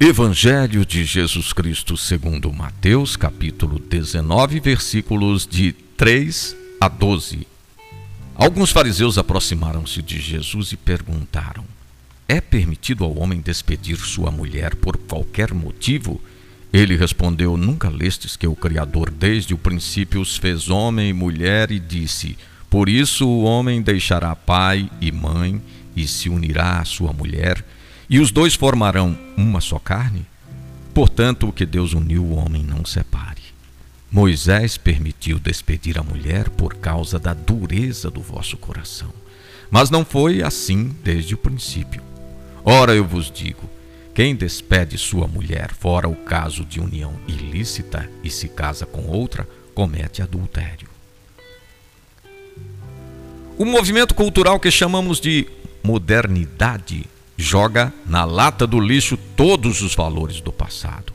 Evangelho de Jesus Cristo segundo Mateus, capítulo 19, versículos de 3 a 12. Alguns fariseus aproximaram-se de Jesus e perguntaram: É permitido ao homem despedir sua mulher por qualquer motivo? Ele respondeu: Nunca lestes que o Criador desde o princípio os fez homem e mulher e disse: Por isso o homem deixará pai e mãe e se unirá à sua mulher e os dois formarão uma só carne? Portanto, o que Deus uniu, o homem não separe. Moisés permitiu despedir a mulher por causa da dureza do vosso coração. Mas não foi assim desde o princípio. Ora, eu vos digo: quem despede sua mulher fora o caso de união ilícita e se casa com outra, comete adultério. O movimento cultural que chamamos de modernidade joga na lata do lixo todos os valores do passado.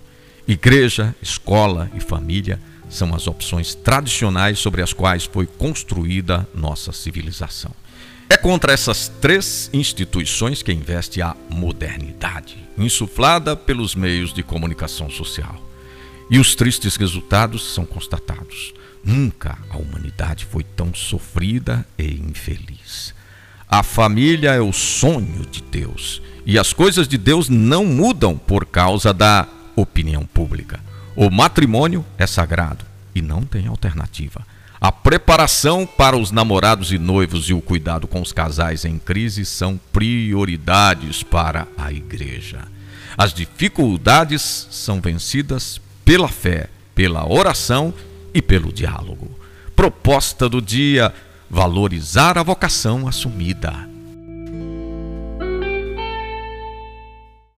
Igreja, escola e família são as opções tradicionais sobre as quais foi construída nossa civilização. É contra essas três instituições que investe a modernidade, insuflada pelos meios de comunicação social. E os tristes resultados são constatados. Nunca a humanidade foi tão sofrida e infeliz. A família é o sonho de Deus e as coisas de Deus não mudam por causa da opinião pública. O matrimônio é sagrado e não tem alternativa. A preparação para os namorados e noivos e o cuidado com os casais em crise são prioridades para a igreja. As dificuldades são vencidas pela fé, pela oração e pelo diálogo. Proposta do dia valorizar a vocação assumida.